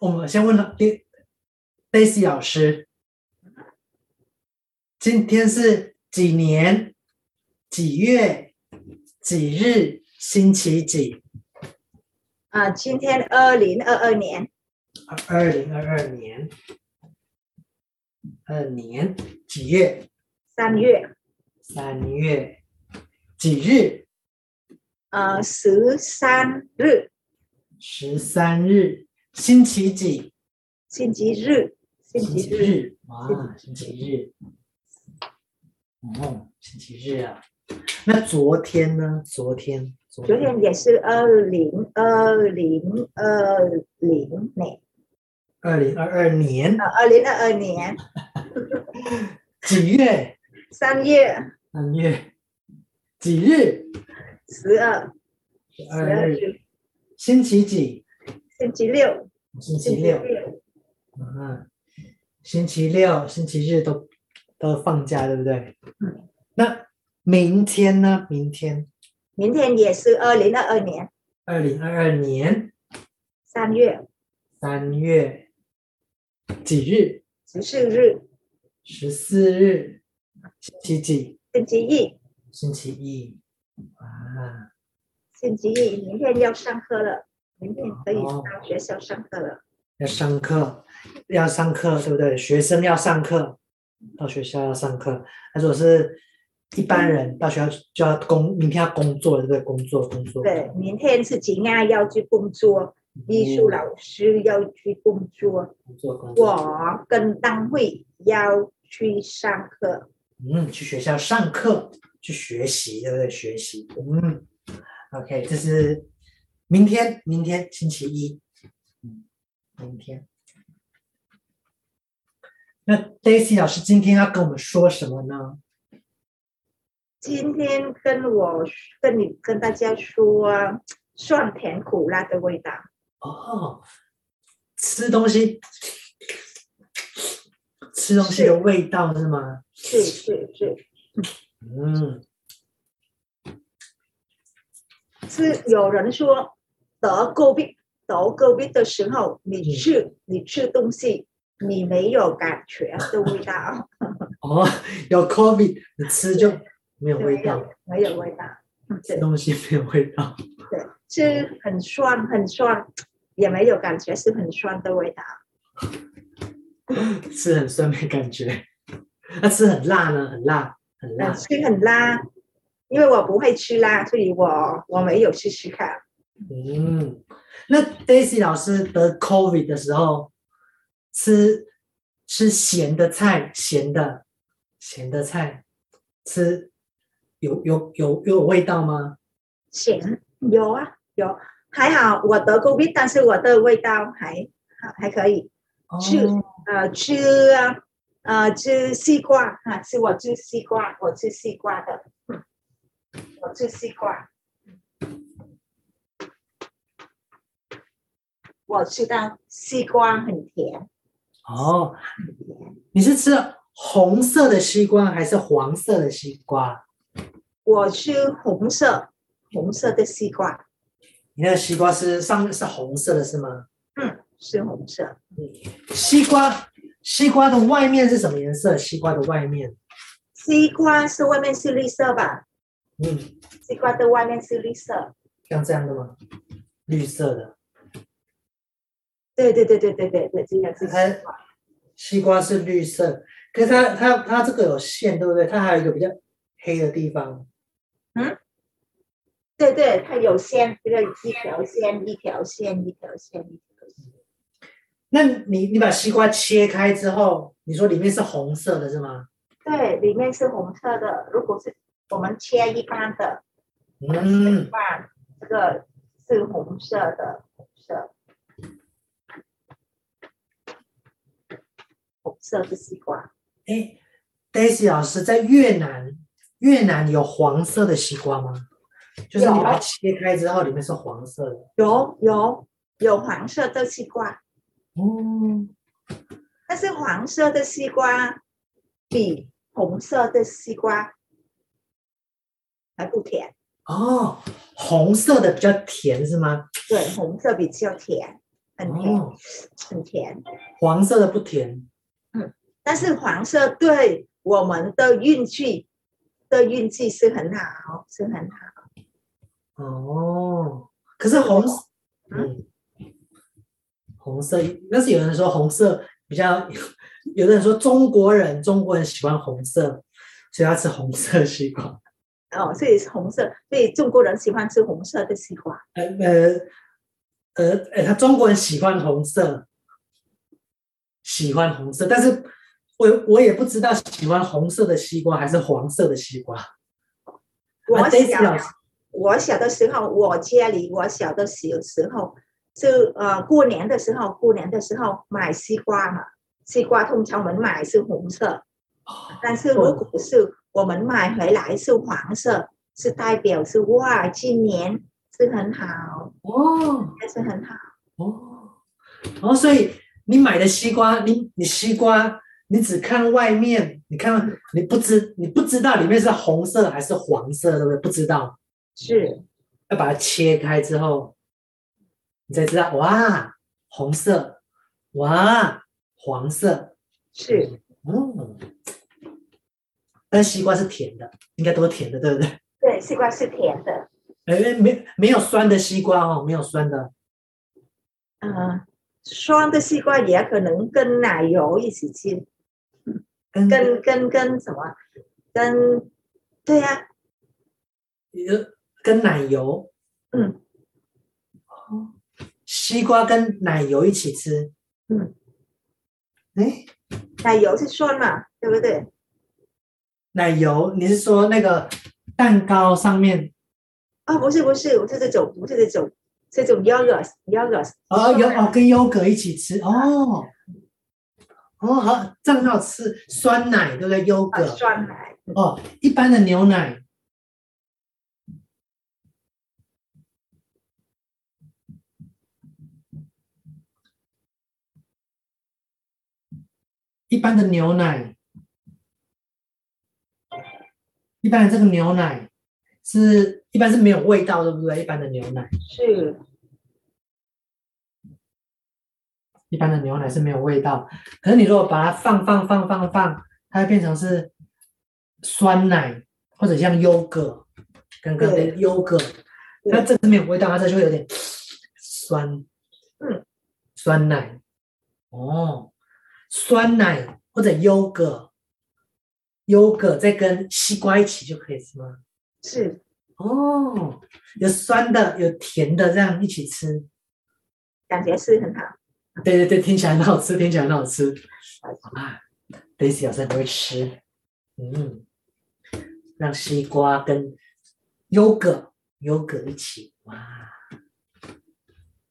我们先问了 Daisy 老师，今天是几年几月几日星期几？啊，今天二零二二年。二零二二年，二年几月？三月。三月几日？呃，十三日。十三日，星期几？星期日。星期日。哇，星期日。哦，星期日啊。那昨天呢？昨天。昨天也是二零二零二零年。二零二二年。二零二二年。几月？三月。三月。几日？十二。十二日。星期几？星期六。星期六。嗯，星期六、星期日都都放假，对不对？嗯。那明天呢？明天。明天也是二零二二年。二零二二年。三月。三月。几日？十四日。十四日。星期几？星期一。星期一。啊。星期一，明天要上课了，明天可以到学校上课了。要上课，要上课，对不对？学生要上课，到学校要上课。他说是一般人到学校就要工，明天要工作，对不对？工作，工作。对，明天是景亚要去工作，艺术老师要去工作，工作，工作。我跟单位要去上课。嗯，去学校上课，去学习，对不对？学习，嗯。OK，这是明天，明天星期一，嗯，明天。那 Daisy 老师今天要跟我们说什么呢？今天跟我跟你跟大家说酸甜苦辣的味道。哦，吃东西，吃东西的味道是吗？是是是。嗯。是有人说得 COVID 得 COVID 的时候，你吃、嗯、你吃东西，你没有感觉的味道。哦，有 COVID，你吃就没有味道，没有，没有味道，吃东西没有味道。对，吃很酸很酸，也没有感觉是很酸的味道。吃很酸没感觉，那吃很辣呢？很辣，很辣，吃很辣。因为我不会吃辣，所以我我没有试试看。嗯，那 Daisy 老师得 COVID 的时候，吃吃咸的菜，咸的咸的菜，吃有有有有味道吗？咸有啊有，还好我得 COVID，但是我的味道还还可以。吃、哦、呃吃啊呃吃西瓜啊，是我吃西瓜，我吃西瓜的。我吃西瓜，我知道西瓜很甜。哦，你是吃红色的西瓜还是黄色的西瓜？我吃红色，红色的西瓜。你那个西瓜是上面是红色的，是吗？嗯，是红色。嗯西瓜，西瓜的外面是什么颜色？西瓜的外面，西瓜是外面是绿色吧？嗯，西瓜的外面是绿色，像这样的吗？绿色的。对对对对对对对，这个是西瓜。西瓜是绿色，可是它它它这个有线，对不对？它还有一个比较黑的地方。嗯，对对，它有线，这个一条线一条线一条线一条线。那你你把西瓜切开之后，你说里面是红色的是吗？对，里面是红色的。如果是我们切一半的，嗯，一半这个是红色的，红色，红色的西瓜。哎，Daisy 老师，在越南，越南有黄色的西瓜吗？就是你把它切开之后，里面是黄色的。有有有黄色的西瓜，嗯，但是黄色的西瓜比红色的西瓜。还不甜哦，红色的比较甜是吗？对，红色比较甜，很甜。哦、很甜。黄色的不甜。嗯，但是黄色对我们的运气的运气是很好，是很好。哦，可是红色，嗯，红色，但是有人说红色比较，有的人说中国人中国人喜欢红色，所以要吃红色西瓜。哦，所以是红色，所以中国人喜欢吃红色的西瓜。呃呃呃，呃，他中国人喜欢红色，喜欢红色，但是我我也不知道喜欢红色的西瓜还是黄色的西瓜。我小我小的时候，我家里我小的时时候，就呃过年的时候，过年的时候买西瓜嘛，西瓜通常我们买是红色，但是如果是。我们买回来是黄色，是代表是哇，今年是很好哦，还是很好哦。哦，所以你买的西瓜，你你西瓜，你只看外面，你看你不知你不知道里面是红色还是黄色，对不对？不知道，是要把它切开之后，你才知道哇，红色，哇，黄色，是，嗯。但西瓜是甜的，应该都是甜的，对不对？对，西瓜是甜的。哎，没没有酸的西瓜哦，没有酸的。嗯、呃，酸的西瓜也可能跟奶油一起吃。跟跟跟跟什么？跟对呀、啊。呃，跟奶油。嗯。哦，西瓜跟奶油一起吃。嗯。哎，奶油是酸嘛？对不对？奶油，你是说那个蛋糕上面？啊，不是不是，我是这种，不是这种，这种 yogurt，yogurt。哦，有哦，跟 yogurt 一起吃哦。哦，好，这很好吃酸奶，对不对？优格。酸奶。哦，一般的牛奶。一般的牛奶。一般的这个牛奶是一般是没有味道，对不对？一般的牛奶是，一般的牛奶是没有味道。可是你如果把它放放放放放，它会变成是酸奶，或者像优格，刚刚的优格，那这是没有味道，它这就会有点酸。嗯，酸奶，哦，酸奶或者优格。优格再跟西瓜一起就可以吃吗？是哦，有酸的，有甜的，这样一起吃，感觉是很好。对对对，听起来很好吃，听起来很好吃。啊，Daisy 老师很会吃，嗯，让西瓜跟优格、优格一起，哇！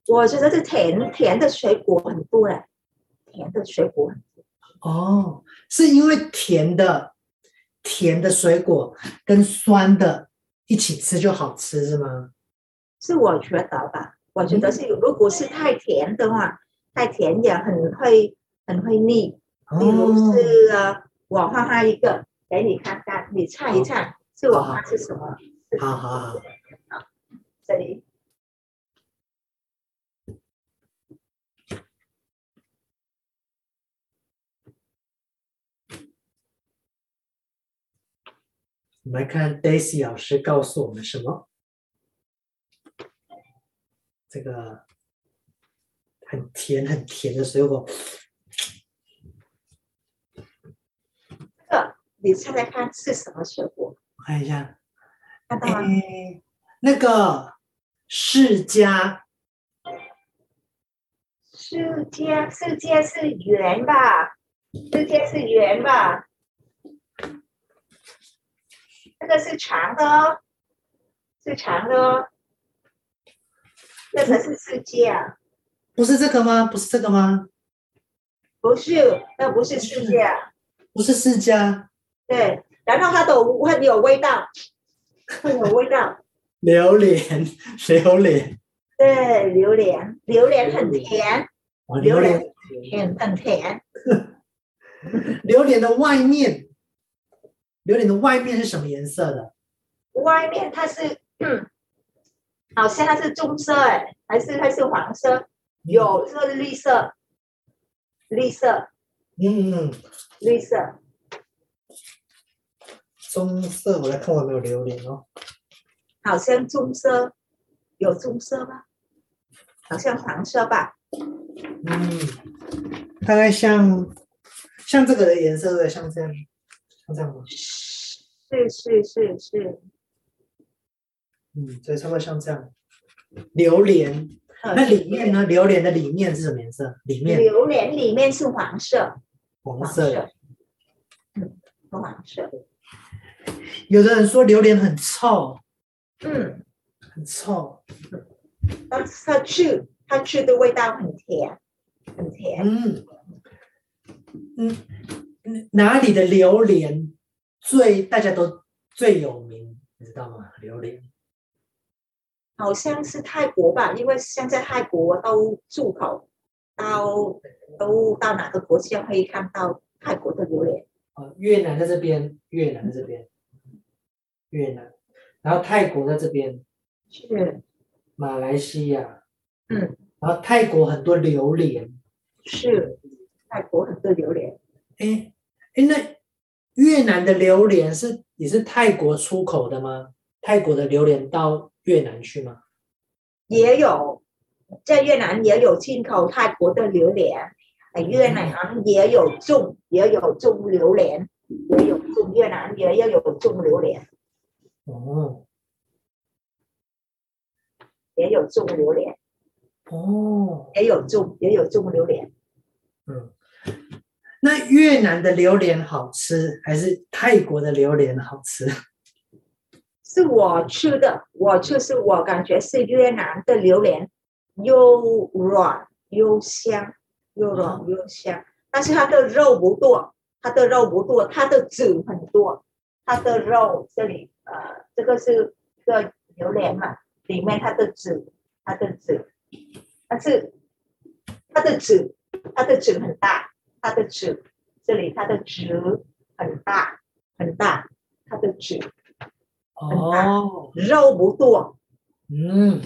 我觉得这甜甜的水果很多嘞，甜的水果很多。哦，是因为甜的。甜的水果跟酸的一起吃就好吃，是吗？是我觉得吧，我觉得是，如果是太甜的话，太甜也很会很会腻。比如是，哦、我画画一个给你看看，你猜一猜，是我画是什么？好好好，好，这里。我们来看 Daisy 老师告诉我们什么？这个很甜很甜的水果。这个你猜猜看是什么水果？我看一下，看到吗？哎，那个释迦。释迦，释迦是圆吧？释迦是圆吧？这个是长的哦，是长的哦，这才是释迦。不是这个吗？不是这个吗？不是，那不是释迦。不是释迦。对，然后它都会有味道，会有味道。榴莲，榴莲。对，榴莲，榴莲很甜。榴莲甜，很甜。榴莲的外面。榴莲的外面是什么颜色的？外面它是，嗯，好像它是棕色哎，还是它是黄色？有这是绿色，绿色，嗯嗯，绿色，棕色，我来看我有没有榴莲哦。好像棕色，有棕色吗？好像黄色吧。嗯，大概像像这个的颜色对，像这样，像这样吗？是是是是。嗯，对，差不多像这样。榴莲，那里面呢？榴莲的里面是什么颜色？里面榴莲里面是黄色，黄色，嗯，黄色。有的人说榴莲很臭，嗯，很臭。但是它吃，它吃的味道很甜，很甜。嗯嗯，哪里的榴莲最大家都最有名？你知道吗？榴莲。好像是泰国吧，因为现在泰国都出口到都到哪个国家可以看到泰国的榴莲？哦，越南在这边，越南在这边，越南，然后泰国在这边，是。马来西亚，嗯，然后泰国很多榴莲，是。泰国很多榴莲，哎哎，那越南的榴莲是也是泰国出口的吗？泰国的榴莲到越南去吗？也有，在越南也有进口泰国的榴莲，越南也有种，也有种榴莲，也有种越南也也有种榴莲。哦，也有种榴莲。哦，也有种，也有种榴莲。嗯，那越南的榴莲好吃，还是泰国的榴莲好吃？是我吃的，我就是我感觉是越南的榴莲，又软又香，又软又香。但是它的肉不多，它的肉不多，它的籽很多。它的肉这里，呃，这个是个榴莲嘛，里面它的籽，它的籽，但是它的籽，它的籽很大，它的籽这里它的籽很大很大，它的籽。哦，肉不多，嗯，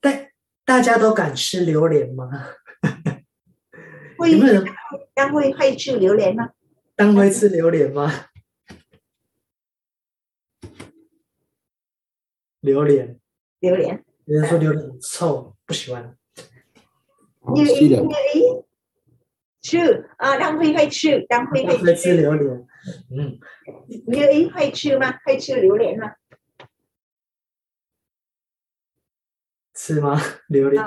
但大家都敢吃榴莲吗？会，有人当会会吃榴莲吗？当会吃榴莲吗？榴莲，榴莲，有人说榴莲很臭，不喜欢。吃啊？当会会吃，当会会吃榴莲。嗯，你会吃吗？会吃榴莲吗？吃吗？榴莲？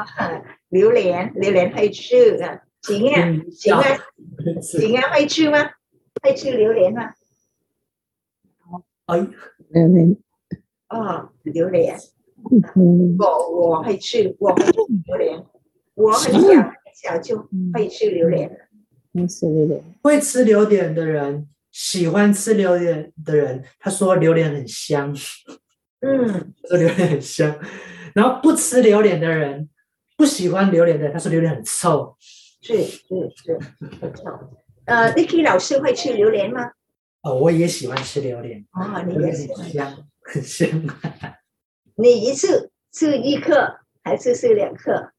榴莲，榴莲会吃啊？行啊，行啊，行啊，会吃吗？会吃榴莲吗？哎，榴莲。哦，榴莲。我我会吃，我会吃榴莲。我很小很小就会吃榴莲了。会吃榴莲。会吃榴莲的人。喜欢吃榴莲的人，他说榴莲很香，嗯，说榴莲很香。然后不吃榴莲的人，不喜欢榴莲的人，他说榴莲很臭，是是是，很臭。呃，Nicky 老师会吃榴莲吗？哦，我也喜欢吃榴莲，哦，你也喜欢，很香，很香。你一次吃一颗还是吃两颗？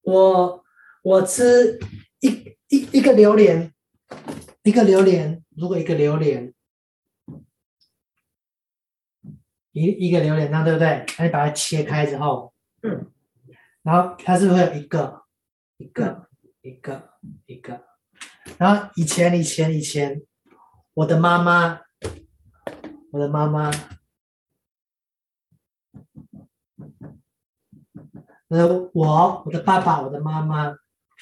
我我吃一一一个榴莲，一个榴莲。如果一个榴莲，一一个榴莲，那对不对？那你把它切开之后，嗯，然后它是不是会有一个、一个、一个、一个？然后以前、以前、以前，我的妈妈，我的妈妈，呃，我、我的爸爸、我的妈妈，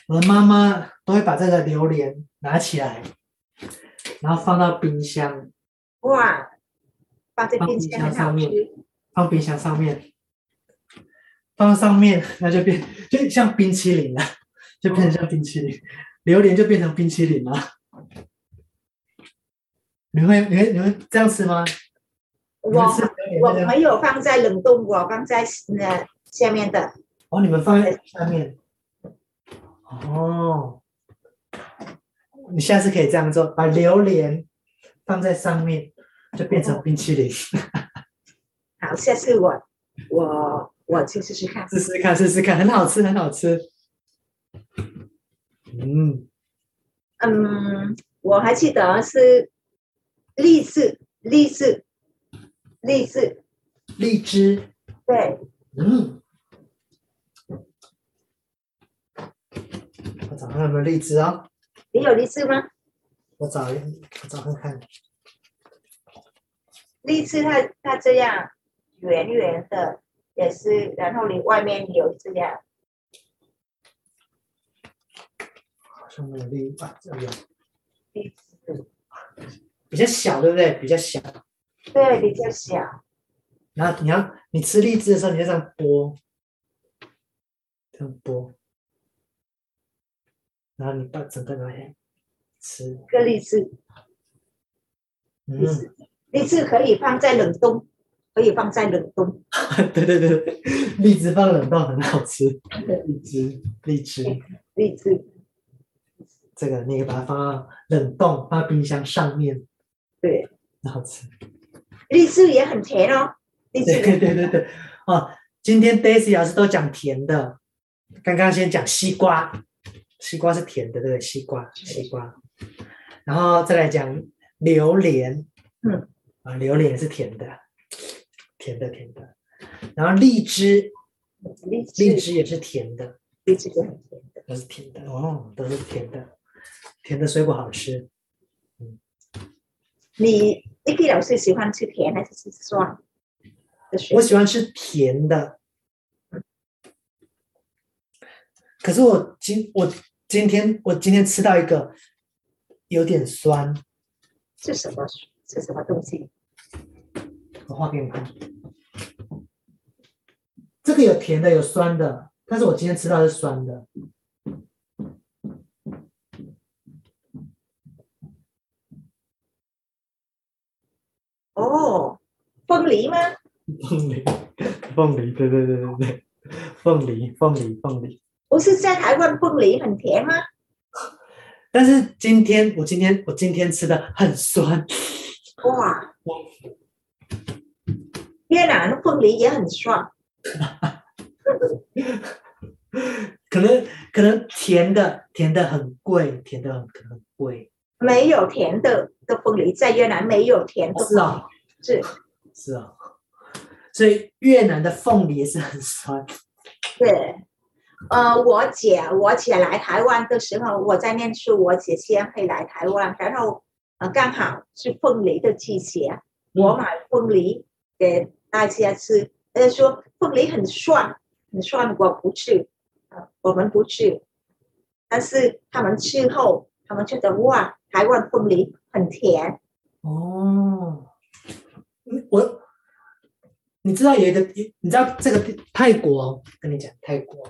我的妈妈都会把这个榴莲拿起来。然后放到冰箱，哇，放在冰箱上面，放冰箱上面，放上面，那就变 就像冰淇淋了，就变成像冰淇淋，榴莲就变成冰淇淋了。你会你会你会这样吃吗？我我没有放在冷冻，我放在那下面的。哦，你们放在下面。哦。你下次可以这样做，把榴莲放在上面，就变成冰淇淋。好，下次我我我去试试看，试试看，试试看，很好吃，很好吃。嗯，嗯，我还记得是荔枝，荔枝，荔枝，荔枝，对，嗯。找看有没有荔枝啊？你有荔枝吗？我找一，我找看看。荔枝它它这样圆圆的，也是，然后你外面有这样。好像没有荔啊，这样。荔枝。比较小，对不对？比较小。对，比较小。然后你要你吃荔枝的时候，你就这样剥，这样剥。然后你把整个拿来吃，个荔枝，嗯，荔枝可以放在冷冻，可以放在冷冻。对对对，荔枝放冷冻很好吃。荔枝，荔枝，荔枝，这个你可以把它放到冷冻，放在冰箱上面。对，很好吃。荔枝也很甜哦。荔枝对对对对，哦，今天 Daisy 老师都讲甜的，刚刚先讲西瓜。西瓜是甜的，对不对？西瓜，西瓜，然后再来讲榴莲，嗯，啊，榴莲也是甜的，甜的，甜的。然后荔枝，荔荔枝也是甜的，荔枝也很甜的，都是甜的哦，都是甜的，甜的水果好吃。嗯，你 Nicky 老师喜欢吃甜还是吃酸？我喜欢吃甜的，可是我今我。今天我今天吃到一个有点酸，是什么？是什么东西？我画给你看。这个有甜的，有酸的，但是我今天吃到的是酸的。哦，凤梨吗？凤梨，凤梨，对对对对对，凤梨，凤梨，凤梨。不是在台湾凤梨很甜吗？但是今天我今天我今天吃的很酸，哇！越南凤梨也很酸，可能可能甜的甜的很贵，甜的很贵。没有甜的的凤梨，在越南没有甜的。是啊，是是啊，所以越南的凤梨也是很酸。对。呃，我姐，我姐来台湾的时候，我在念书，我姐先会来台湾，然后呃，刚好是凤梨的季节，我买凤梨给大家吃。他说凤梨很酸，很酸，我不吃，呃，我们不吃。但是他们吃后，他们觉得哇，台湾凤梨很甜。哦，我，你知道有一个，你知道这个泰国，跟你讲泰国。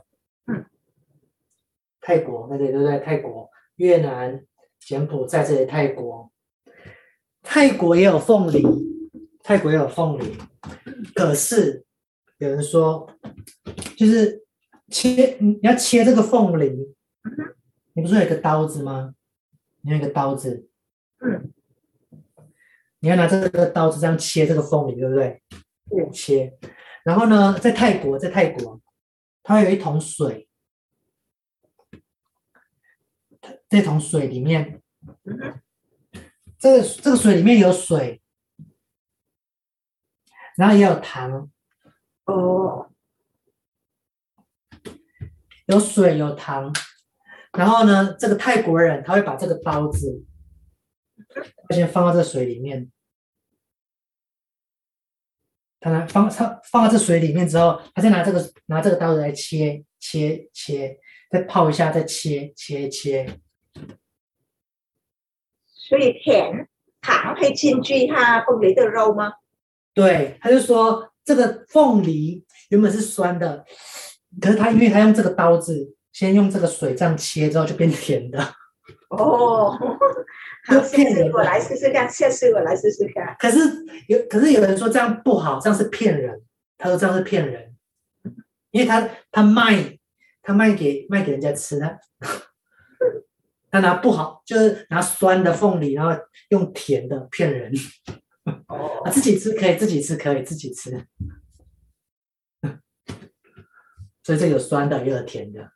泰国那里对不对？泰国、越南、柬埔寨这里，泰国，泰国也有凤梨，泰国也有凤梨。可是有人说，就是切，你要切这个凤梨，你不是有一个刀子吗？你有一个刀子，嗯，你要拿这个刀子这样切这个凤梨，对不对？对，切。然后呢，在泰国，在泰国，它有一桶水。这桶水里面，这个这个水里面有水，然后也有糖，哦，有水有糖，然后呢，这个泰国人他会把这个刀子先放到这水里面，他拿放他放到这水里面之后，他再拿这个拿这个刀子来切切切，再泡一下，再切切切。所以甜糖会进去它凤梨的肉吗？对，他就说这个凤梨原本是酸的，可是他因为他用这个刀子，先用这个水这样切之后就变甜的。哦，好，下次我来试试看，下次我来试试看。可是有，可是有人说这样不好，这样是骗人。他说这样是骗人，因为他他卖他卖给卖给人家吃的。他拿不好，就是拿酸的凤梨，然后用甜的骗人。哦，自己吃可以，自己吃可以，自己吃。所以这有酸的，也有甜的。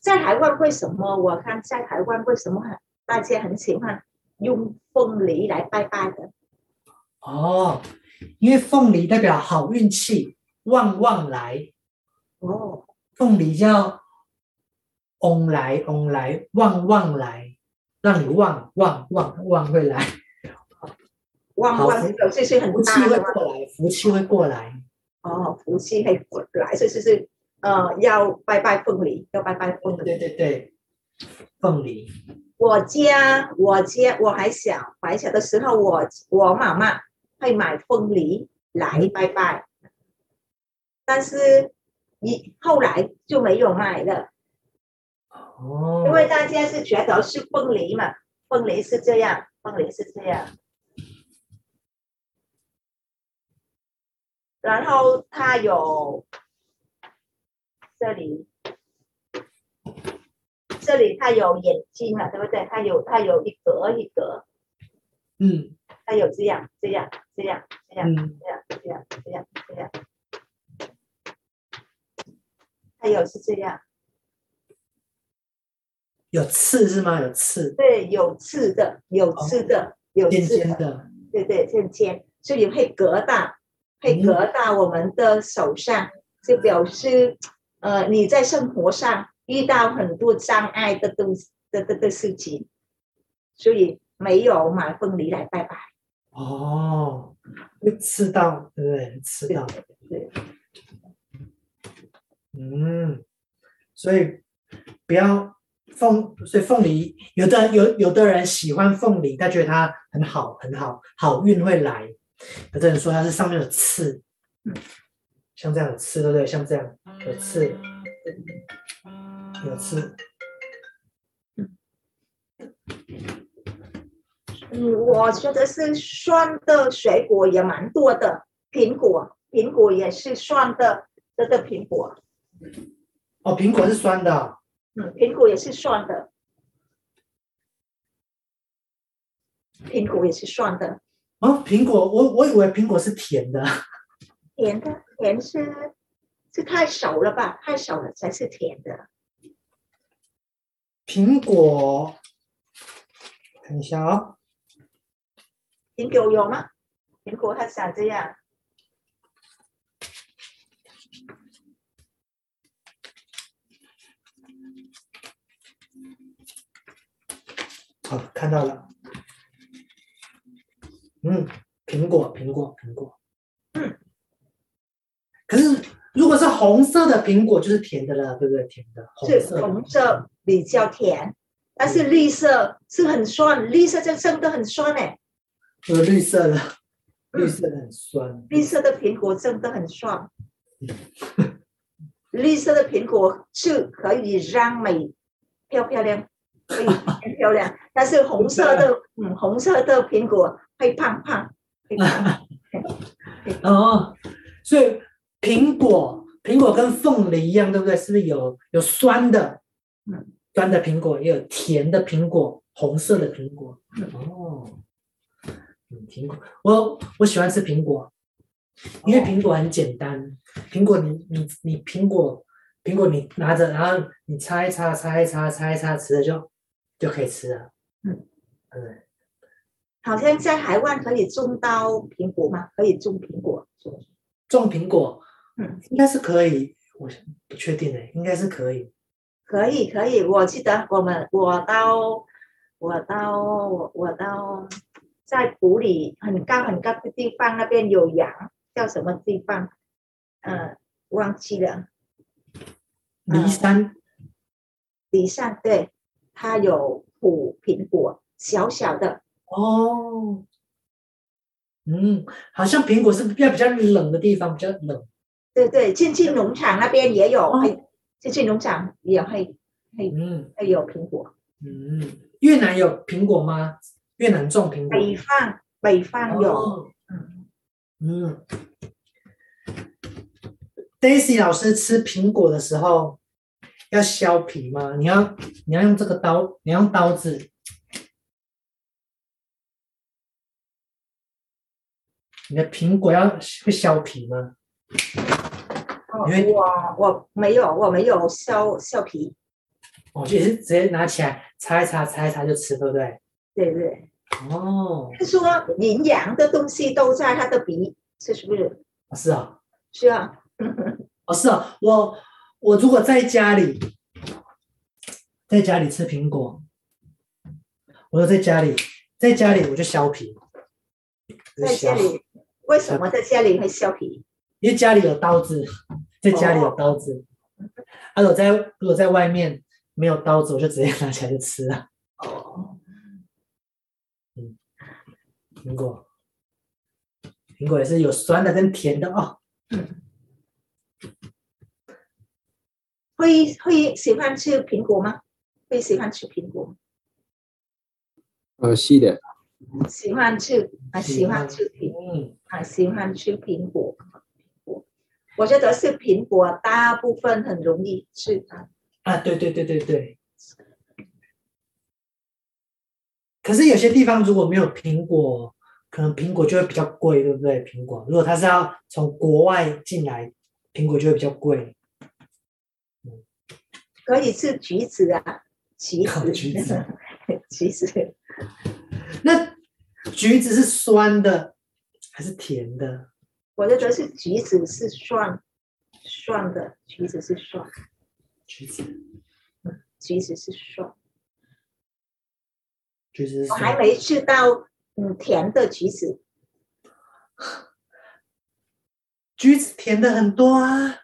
在台湾为什么？我看在台湾为什么很大家很喜欢用凤梨来拜拜的？哦，因为凤梨代表好运气，旺旺来。哦，凤梨叫旺来嗡来旺旺来，让你旺旺旺旺会来。旺旺有这些很福气会过来，福气会过来。哦，福气会过来，所以就是呃，要拜拜凤梨，要拜拜凤梨。对对对，凤梨。我家我家我还小还小的时候，我我妈妈会买凤梨来拜拜，但是一后来就没有买了。哦。因为大家是觉得是凤梨嘛，凤梨是这样，凤梨是这样。然后它有这里，这里它有眼睛嘛，对不对？它有它有一格一格，嗯，它有这样这样这样这样、嗯、这样这样这样这样，还有是这样，有刺是吗？有刺？对，有刺的，有刺的，哦、有刺的，尖尖的，对对，尖尖，所以会隔到。会隔到我们的手上，嗯、就表示，呃，你在生活上遇到很多障碍的东西的的的事情，所以没有买凤梨来拜拜。哦，会刺到，对不对？刺到，对，对。嗯，所以不要凤，所以凤梨，有的有有的人喜欢凤梨，他觉得它很好，很好，好运会来。有的人说它是上面有刺，像这样的刺，对不对？像这样有刺，有刺。嗯，我觉得是酸的水果也蛮多的，苹果，苹果也是酸的，这个苹果。哦，苹果是酸的。嗯，苹果也是酸的，苹果也是酸的。哦，苹果，我我以为苹果是甜的。甜的，甜是是太熟了吧？太熟了才是甜的。苹果，看一下啊、哦。苹果有吗？苹果它长这样。好，看到了。嗯，苹果，苹果，苹果。嗯，可是如果是红色的苹果，就是甜的了，对不对？甜的，红色的。是红色比较甜，但是绿色是很酸，绿色就真的很酸哎。呃，绿色的，绿色的很酸。绿色的苹果真的很酸。绿色的苹果是可以让美漂漂亮，可以很漂亮，但是红色的，嗯，红色的苹果。会胖胖。哦，所以苹果，苹果跟凤梨一样，对不对？是不是有有酸的？嗯，酸的苹果也有甜的苹果，红色的苹果。哦，嗯，苹果，我我喜欢吃苹果，因为苹果很简单。苹果你，你你你苹果，苹果你拿着，然后你擦一擦，擦一擦，擦一擦，吃了就就可以吃了。嗯，对。好像在台湾可以种到苹果吗？可以种苹果，种苹果，嗯，应该是可以，我不确定诶，应该是可以，可以可以。我记得我们我到我到我我到在埔里很高很高的地方，那边有羊，叫什么地方？嗯、呃，忘记了。梨山，梨山，对，它有土苹果，小小的。哦，嗯，好像苹果是比较比较冷的地方，比较冷。对对，进进农场那边也有，进进农场也会会嗯会有苹果。嗯，越南有苹果吗？越南种苹果？北方北方有。哦、嗯嗯。Daisy 老师吃苹果的时候要削皮吗？你要你要用这个刀，你要用刀子。你的苹果要会削皮吗？哦，我我没有，我没有削削皮。哦，就是直接拿起来擦一擦，擦一擦就吃，对不对？对对。哦。他说营养的东西都在他的鼻，这是不是？是啊。是啊。哦，是啊。我我如果在家里，在家里吃苹果，我说在家里，在家里我就削皮。在家里，为什么在家里会削皮？因为家里有刀子，在家里有刀子。啊，我在如果在外面没有刀子，我就直接拿起来就吃了。哦，嗯，苹果，苹果也是有酸的跟甜的哦。会会喜欢吃苹果吗？会喜欢吃苹果？呃，是的。喜欢吃啊，喜欢吃苹果啊，喜欢吃苹果。我觉得是苹果，大部分很容易吃啊。啊，对对对对对。可是有些地方如果没有苹果，可能苹果就会比较贵，对不对？苹果如果它是要从国外进来，苹果就会比较贵。嗯，可以吃橘子啊，橘子，橘子，橘子。那橘子是酸的还是甜的？我觉得是橘子是酸，酸的橘子是酸，橘子，嗯，橘子是酸，橘子是酸。我还没吃到嗯甜的橘子，橘子甜的很多啊，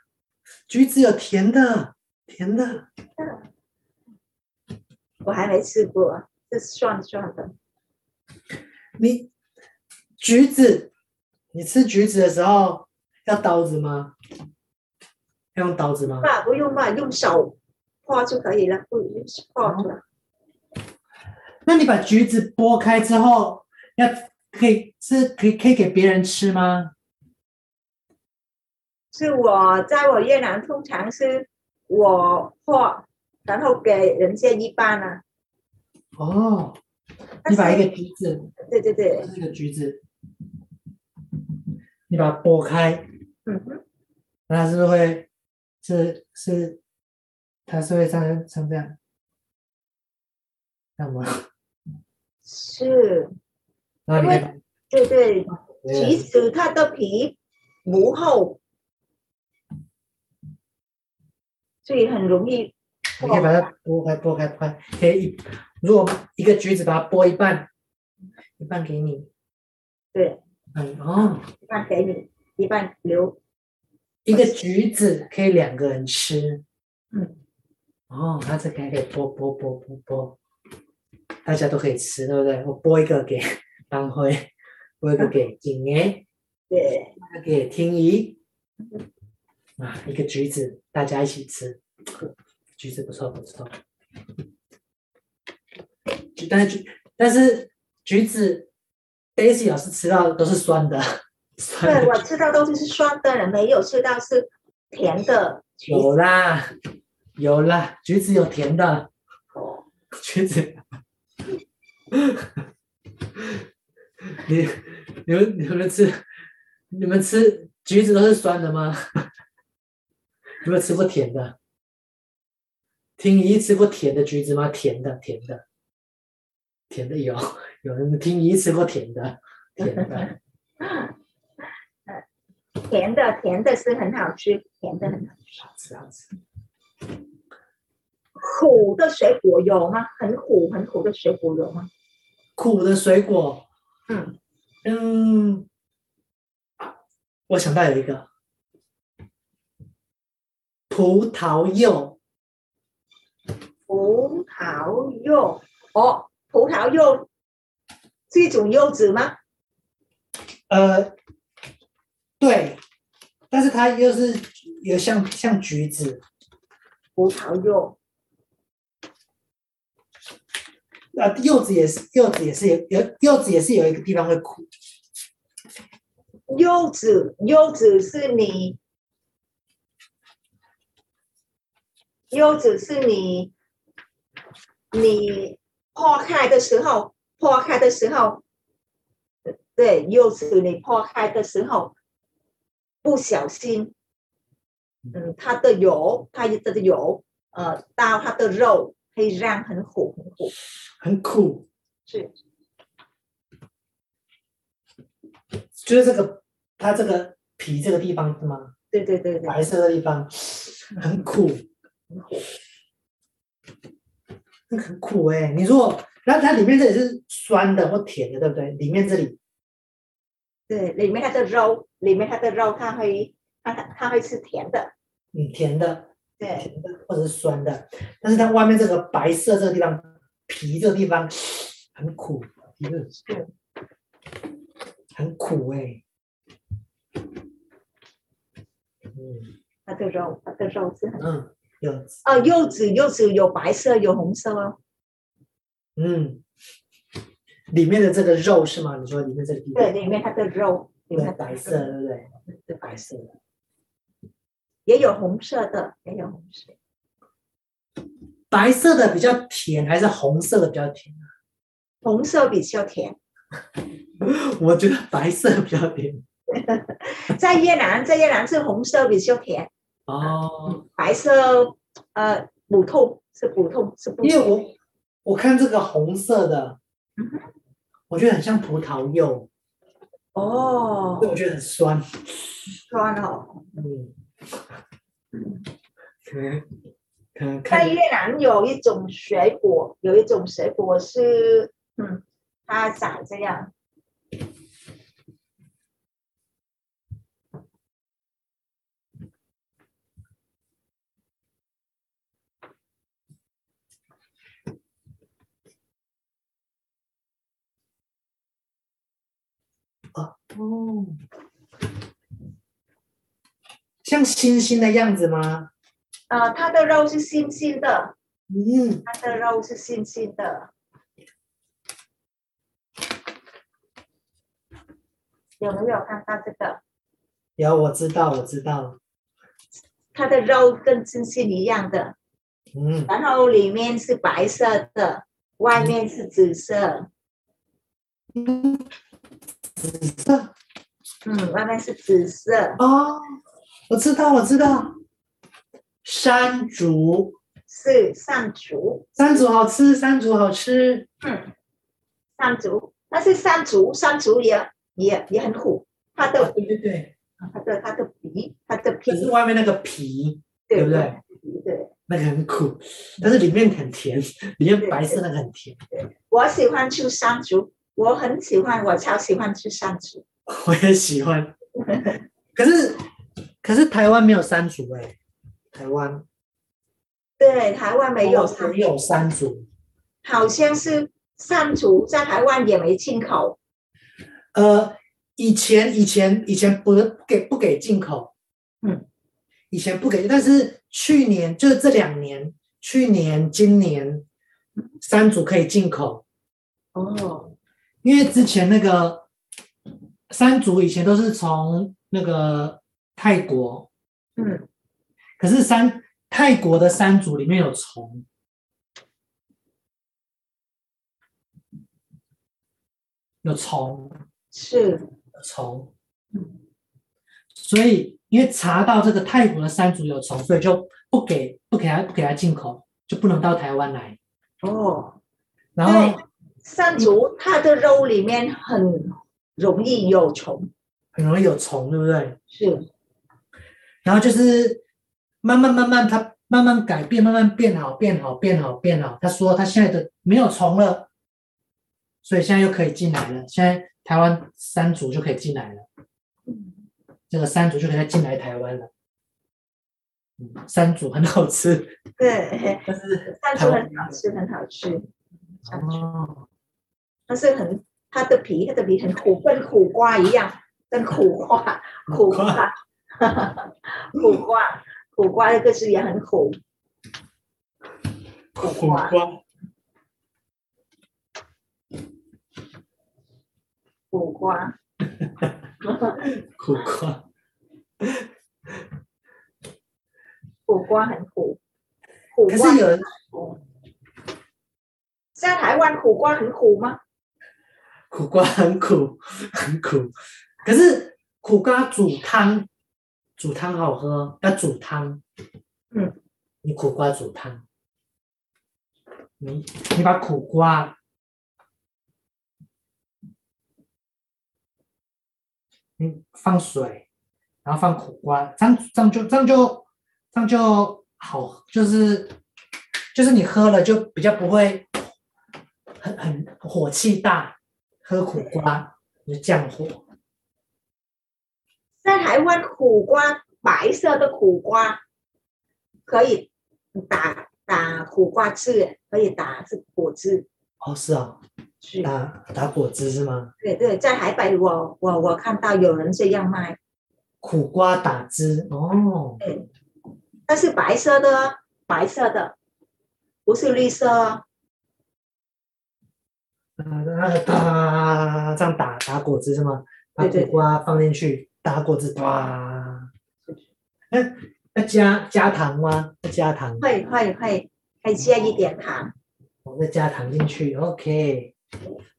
橘子有甜的，甜的。我还没吃过，是酸酸的。你橘子。你吃橘子的时候要刀子吗？要用刀子吗？不用吧，用手剥就可以了，不用剥出来。那你把橘子剥开之后，要可以是可以可以给别人吃吗？是我在我越南通常是我画，然后给人家一半啊。哦，你把一个橘子，对对对，这个橘子。你把它剥开，嗯哼，那它是不是会是是，它是会像像这样，这样吗？是，那你看，对对，其实它的皮不厚，所以很容易。你可以把它剥开，剥开，剥开，可以。如果一个橘子把它剥一半，一半给你，对。嗯哦，一半给你，一半留。一个橘子可以两个人吃。嗯，哦，那这可以剥剥剥剥剥，大家都可以吃，对不对？我剥一个给当辉，剥一个给景年，对，给天怡。啊，一个橘子，大家一起吃，橘子不错不错。但是橘，但是橘子。Daisy 老师吃到的都是酸的，酸的。对，我吃到东西是酸的，没有吃到是甜的。有啦，有啦，橘子有甜的。哦，橘子。你、你们、你们吃，你们吃橘子都是酸的吗？有没有吃过甜的？听姨吃过甜的橘子吗？甜的，甜的。甜的有，有人听姨吃过甜的，甜的，甜的甜的是很好吃，甜的很好吃，好吃好吃。苦的水果有吗？很苦很苦的水果有吗？苦的水果，嗯嗯，我想到有一个葡萄柚，葡萄柚哦。葡萄柚是一种柚子吗？呃，对，但是它又是有像像橘子。葡萄柚，啊，柚子也是，柚子也是有有柚子也是有一个地方会苦。柚子，柚子是你，柚子是你，你。破开的时候，破开的时候，对，柚子你破开的时候，不小心，嗯，它的油，它的油呃到它的肉会让很苦很苦，很苦，是，就是这个它这个皮这个地方是吗？对对对对，白色的地方很苦，很苦，很苦哎、欸！你如果那它里面这里是酸的或甜的，对不对？里面这里，对，里面它的肉，里面它的肉，它会它它会是甜的，嗯，甜的，对，甜的或者是酸的，但是它外面这个白色这个地方皮这个地方很苦，是，很苦哎、欸。嗯，它的肉，它的肉是很嗯，有哦，柚子柚子有白色有红色哦，嗯，里面的这个肉是吗？你说里面这个地方？对，里面它的肉，里面它白色，对不对？是白色的，也有红色的，也有红色。白色的比较甜，还是红色的比较甜啊？红色比较甜，我觉得白色比较甜。在越南，在越南是红色比较甜哦，白色呃普通是普通是普通。因为我我看这个红色的，嗯哼，我觉得很像葡萄柚哦，我觉得很酸，酸哦，嗯，可能可能在越南有一种水果，有一种水果是嗯，它长这样。哦，像星星的样子吗？呃，它的肉是星星的，嗯，它的肉是星星的。有没有看到这个？有，我知道，我知道。它的肉跟星星一样的，嗯，然后里面是白色的，外面是紫色。嗯。紫色，嗯，外面是紫色。哦，我知道，我知道，山竹。是山竹，山竹好吃，山竹好吃，嗯，山竹，但是山竹，山竹也也也很苦，它的、哦、对对对，它的它的皮，它的皮。就是外面那个皮，对，对不对？对，那个很苦，但是里面很甜，里面白色那个很甜。对，对，我喜欢吃山竹。我很喜欢，我超喜欢吃山竹。我也喜欢，可是可是台湾没有山竹哎、欸，台湾。对台湾没有。没有山竹，好像是山竹在台湾也没进口。呃，以前以前以前不不给不给进口，嗯，以前不给，但是去年就是这两年，去年今年山竹可以进口。哦。因为之前那个山竹以前都是从那个泰国，嗯，可是山泰国的山竹里面有虫，有虫，是。有虫，嗯，所以因为查到这个泰国的山竹有虫，所以就不给不给他不给他进口，就不能到台湾来。哦，然后。山竹它的肉里面很容易有虫，很容易有虫，对不对？是。然后就是慢慢慢慢，它慢慢改变，慢慢变好，变好，变好，变好。他说他现在的没有虫了，所以现在又可以进来了。现在台湾山竹就可以进来了，这个山竹就可以再进来台湾了。嗯，山竹很好吃，对，但是山竹很好吃，很好吃。哦。它是很，它的皮，它的皮很苦，跟苦瓜一样，跟苦瓜，苦瓜，苦瓜，苦瓜的个是也很苦，苦瓜，苦瓜，苦瓜，苦瓜。很苦，苦瓜可是有人，在台湾苦瓜很苦吗？苦瓜很苦，很苦。可是苦瓜煮汤，煮汤好喝，要煮汤。嗯，你苦瓜煮汤，你你把苦瓜，你放水，然后放苦瓜，这样这样就这样就这样就好，就是就是你喝了就比较不会很很火气大，喝苦瓜就降火。在台湾，苦瓜白色的苦瓜可以。打打苦瓜汁，可以打是果汁哦，是啊，是打打果汁是吗？对对，在台北我我我看到有人这样卖苦瓜打汁哦，对，但是白色的白色的，不是绿色。啊，那打这样打打果汁是吗？把苦瓜放进去打果汁，哇，哎。要加加糖吗？要加糖？会会会，可以加一点糖。我再加糖进去，OK。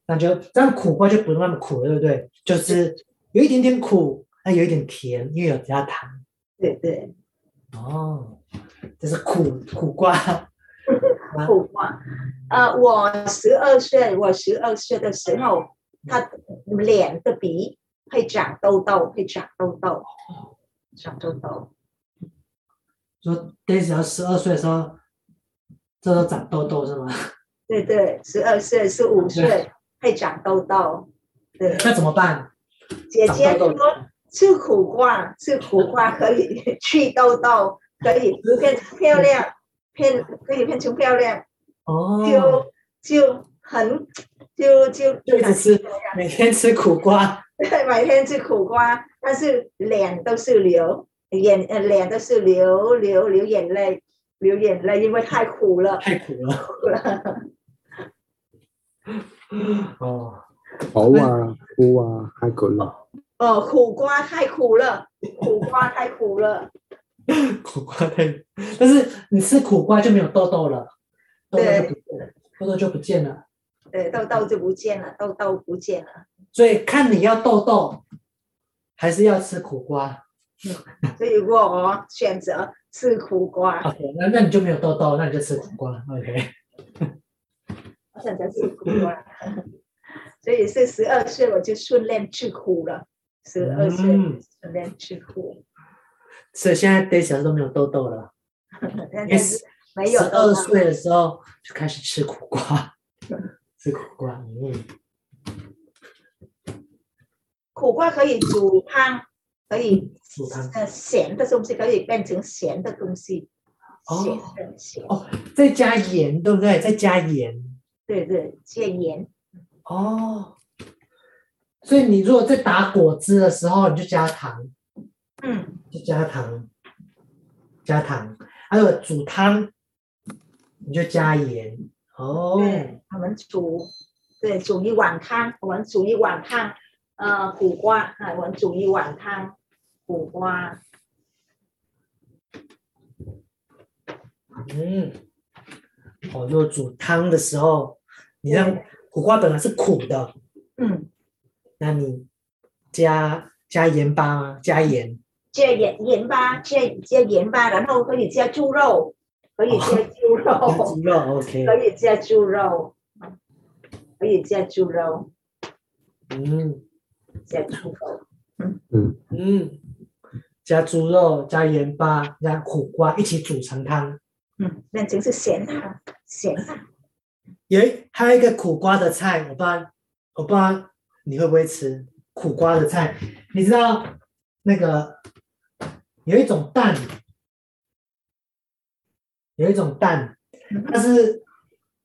那就这样，苦瓜就不用那么苦了，对不对？就是有一点点苦，那有一点甜，因为有加糖。对对。哦，这是苦苦瓜。苦瓜。呃，我十二岁，我十二岁的时候，他脸的鼻会长痘痘，会长痘痘，长痘痘。说 Daisy 十二岁的时候，这都长痘痘是吗？对对，十二岁、十五岁会长痘痘。对，那怎么办？姐姐说吃苦瓜，吃苦瓜可以 去痘痘，可以变漂亮，变可以变成漂亮。哦。就就很就就就一直吃，每天吃苦瓜。对，每天吃苦瓜，但是脸都是流。眼呃脸都是流流流眼泪，流眼泪，因为太苦了，太苦了。苦 了哦，好啊，苦啊，太苦了。哦，苦瓜太苦了，苦瓜太苦了。苦瓜太，但是你吃苦瓜就没有痘痘了，对，痘痘就不见了。对，痘痘就不见了，痘痘不见了。所以看你要痘痘，还是要吃苦瓜。所以我选择吃苦瓜。OK，那那你就没有痘痘，那你就吃苦瓜。OK，我选择吃苦瓜。所以是十二岁我就训练吃苦了，十二岁训练吃苦。所以现在 Daisy 都没有痘痘了。也是没有。十二岁的时候就开始吃苦瓜，吃苦瓜。嗯，苦瓜可以煮汤。可以，煮汤呃，咸的东西可以变成咸的东西，哦咸咸哦，再加盐，对不对？再加盐，对对，加盐。哦，所以你如果在打果汁的时候，你就加糖，嗯，就加糖，加糖。还有煮汤，你就加盐。哦，对，我们煮，对，煮一碗汤，我们煮一碗汤。呃，苦瓜，啊，我们煮一碗汤，苦瓜。嗯，哦，就煮汤的时候，你让苦瓜本来是苦的，嗯，那你加加盐巴吗？加盐，加盐盐巴，加加盐巴，然后可以加猪肉，可以加猪肉，哦、猪肉 OK，可以加猪肉，可以加猪肉，嗯。加猪肉，嗯嗯嗯，加猪肉，加盐巴，加苦瓜一起煮成汤，嗯，变成是咸汤，咸汤。耶还有一个苦瓜的菜，我不知道，我不知道你会不会吃苦瓜的菜？你知道那个有一种蛋，有一种蛋，它是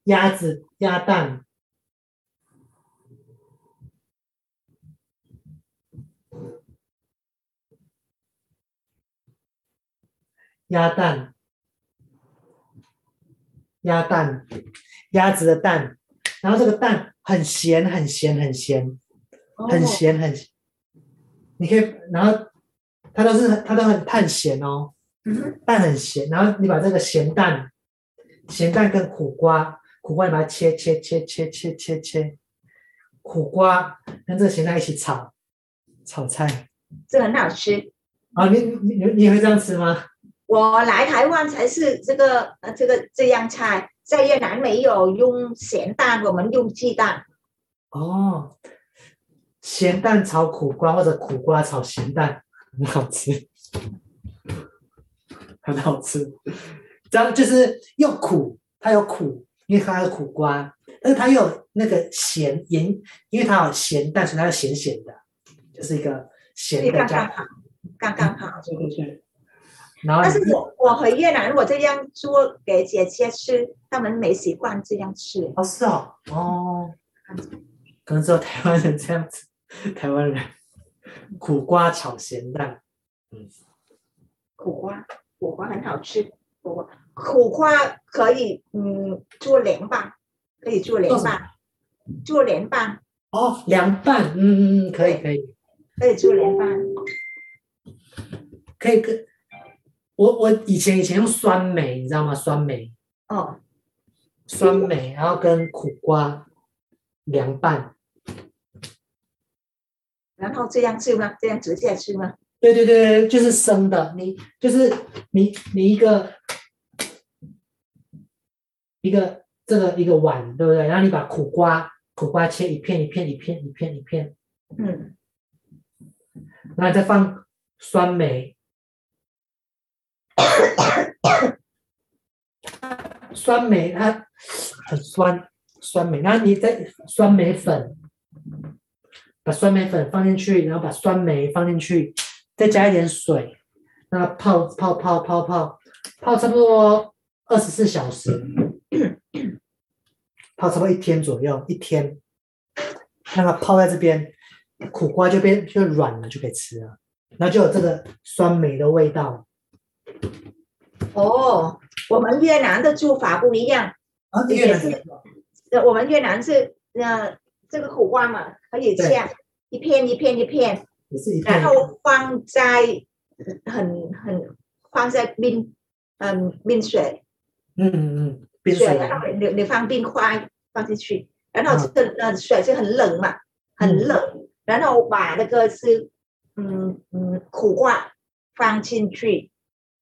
鸭子鸭蛋。鸭蛋，鸭蛋，鸭子的蛋，然后这个蛋很咸，很咸，很咸，很咸，很咸。你可以，然后它都是它都很碳咸哦，蛋很咸。然后你把这个咸蛋，咸蛋跟苦瓜，苦瓜你把它切切切切切切切，苦瓜跟这个咸蛋一起炒，炒菜，这很好吃。啊，你你你你也会这样吃吗？我来台湾才是这个呃这个这样菜，在越南没有用咸蛋，我们用鸡蛋。哦，咸蛋炒苦瓜或者苦瓜炒咸蛋，很好吃，很好吃。这样就是又苦，它有苦，因为它有苦瓜，但是它又有那个咸盐，因为它有咸蛋，所以它是咸咸的，就是一个咸的加刚刚好，刚刚好，对对对。然后，但是我我回越南，我这样做给姐姐吃，他们没习惯这样吃。哦，是哦，哦，可能只有台湾人这样子，台湾人苦瓜炒咸蛋，嗯，苦瓜，苦瓜很好吃，苦瓜苦瓜可以嗯做凉拌，可以做凉拌，做凉拌。哦，凉拌，嗯嗯，可以可以，可以做凉拌，可以跟。我我以前以前用酸梅，你知道吗？酸梅。哦，酸梅，然后跟苦瓜凉拌，然后这样吃吗？这样直接吃吗？对对对，就是生的。你就是你你一个一个这个一个碗，对不对？然后你把苦瓜苦瓜切一片一片一片一片一片，嗯，然后再放酸梅。酸梅它很酸，酸梅，然后你再酸梅粉，把酸梅粉放进去，然后把酸梅放进去，再加一点水，那泡泡泡泡泡泡差不多二十四小时，泡差不多一天左右，一天，让它泡在这边，苦瓜就变就软了，就可以吃了，然后就有这个酸梅的味道。哦，我们越南的做法不一样，啊、也是，我们越南是呃这个苦瓜嘛，可以切一片一片一片，一片。然后放在很很放在冰嗯冰水，嗯嗯嗯冰水，然后你你放冰块放进去，然后这个呃水是很冷嘛，很冷，嗯、然后把那个是嗯嗯苦瓜放进去。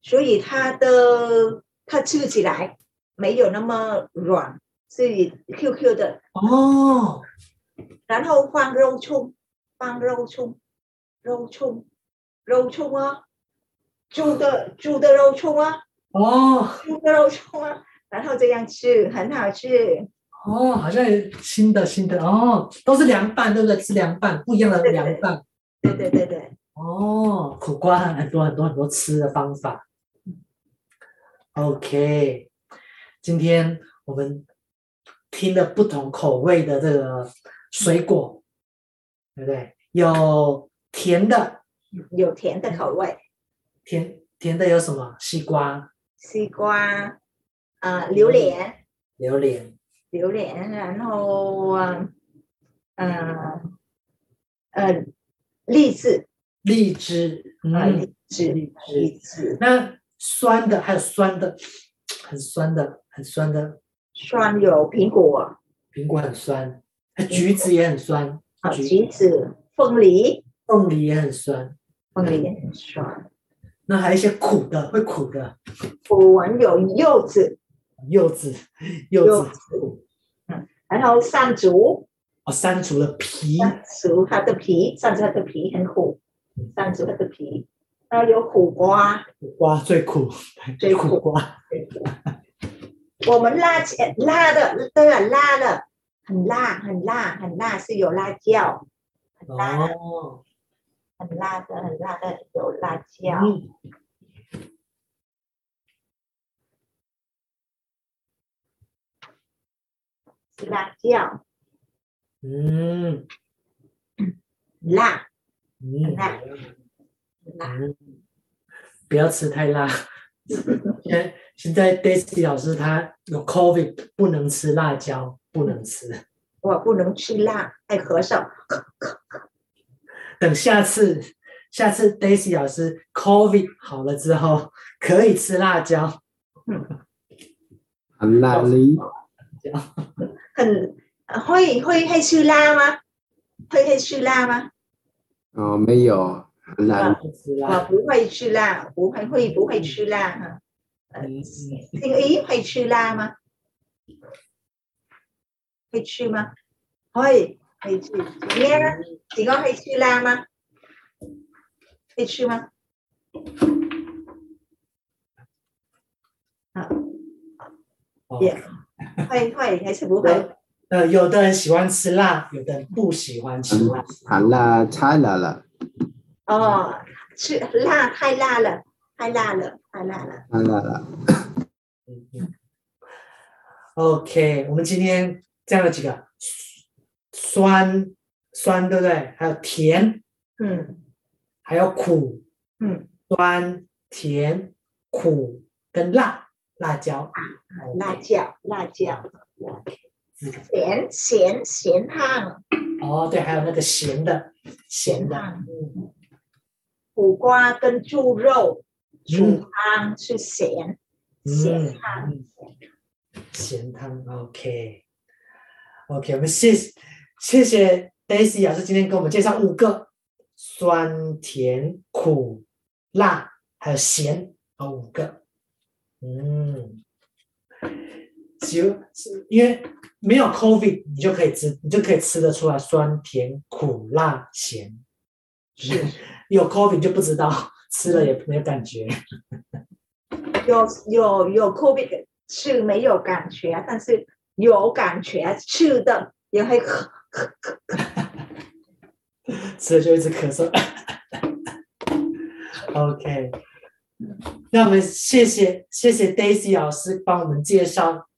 所以它的它吃起来没有那么软，所以 Q Q 的。哦。然后放肉葱，放肉葱，肉葱，肉葱啊，猪的猪的肉葱啊，哦，猪的肉葱啊，然后这样吃很好吃。哦，好像有新的新的哦，都是凉拌，对不对？吃凉拌，不一样的凉拌。对对对对。哦，苦瓜很多很多很多吃的方法。OK，今天我们听了不同口味的这个水果，对不对？有甜的，有甜的口味。甜甜的有什么？西瓜。西瓜，啊、呃，榴莲。榴莲。榴莲，然后啊，嗯、呃，呃，荔枝。荔枝，嗯，荔枝，荔枝，荔枝。那。酸的，还有酸的，很酸的，很酸的。酸有苹果，苹果很酸，橘子也很酸。啊，橘子、凤梨，凤梨也很酸，凤梨也很酸。那还有一些苦的，会苦的。苦完有柚子，柚子，柚子。嗯，然后山竹。哦，山竹的皮。山竹它的皮，山竹它的皮很苦，山竹它的皮。然后有苦瓜，苦瓜最苦，最苦，苦瓜。我们辣辣的，对啊，辣的，很辣，很辣，很辣，是有辣椒，很辣的，哦、很辣的，很辣的，有辣椒。嗯、辣椒，嗯，辣，嗯，辣。辣，不要吃太辣。现在现在 Daisy 老师他有 COVID，不能吃辣椒，不能吃。我不能吃辣，爱咳嗽。等下次，下次 Daisy 老师 COVID 好了之后，可以吃辣椒。很辣哩。很会会会吃辣吗？会会吃辣吗？哦，没有。很辣我辣。不会吃辣，不会会不会吃辣哈？呃，嗯嗯听咦会吃辣吗？会吃吗？会会吃。你呢？你个会吃辣吗？会吃吗？好也会会还是不会？呃，有的人喜欢吃辣，有的人不喜欢吃辣。太辣太辣了，哦，吃辣太辣了，太辣了，太辣了。太辣了。嗯嗯。OK，我们今天这样的几个酸酸，对不对？还有甜，嗯。还有苦，嗯，酸、甜、苦跟辣，辣椒，辣椒辣椒，咸咸咸汤，哦，对，还有那个咸的，咸的，咸嗯苦瓜跟猪肉煮嗯汤是咸咸汤。嗯咸汤，OK，OK，、我们谢谢谢谢 Daisy 老师今天给我们介绍五个酸甜苦辣还有咸啊五个，嗯，就是因为没有 COVID，你就可以吃，你就可以吃得出来酸甜苦辣咸，是。有 COVID 你就不知道，吃了也没有感觉，有有有 COVID 是没有感觉，但是有感觉吃的也会咳咳咳。吃了就一直咳嗽。OK，那我们谢谢谢谢 Daisy 老师帮我们介绍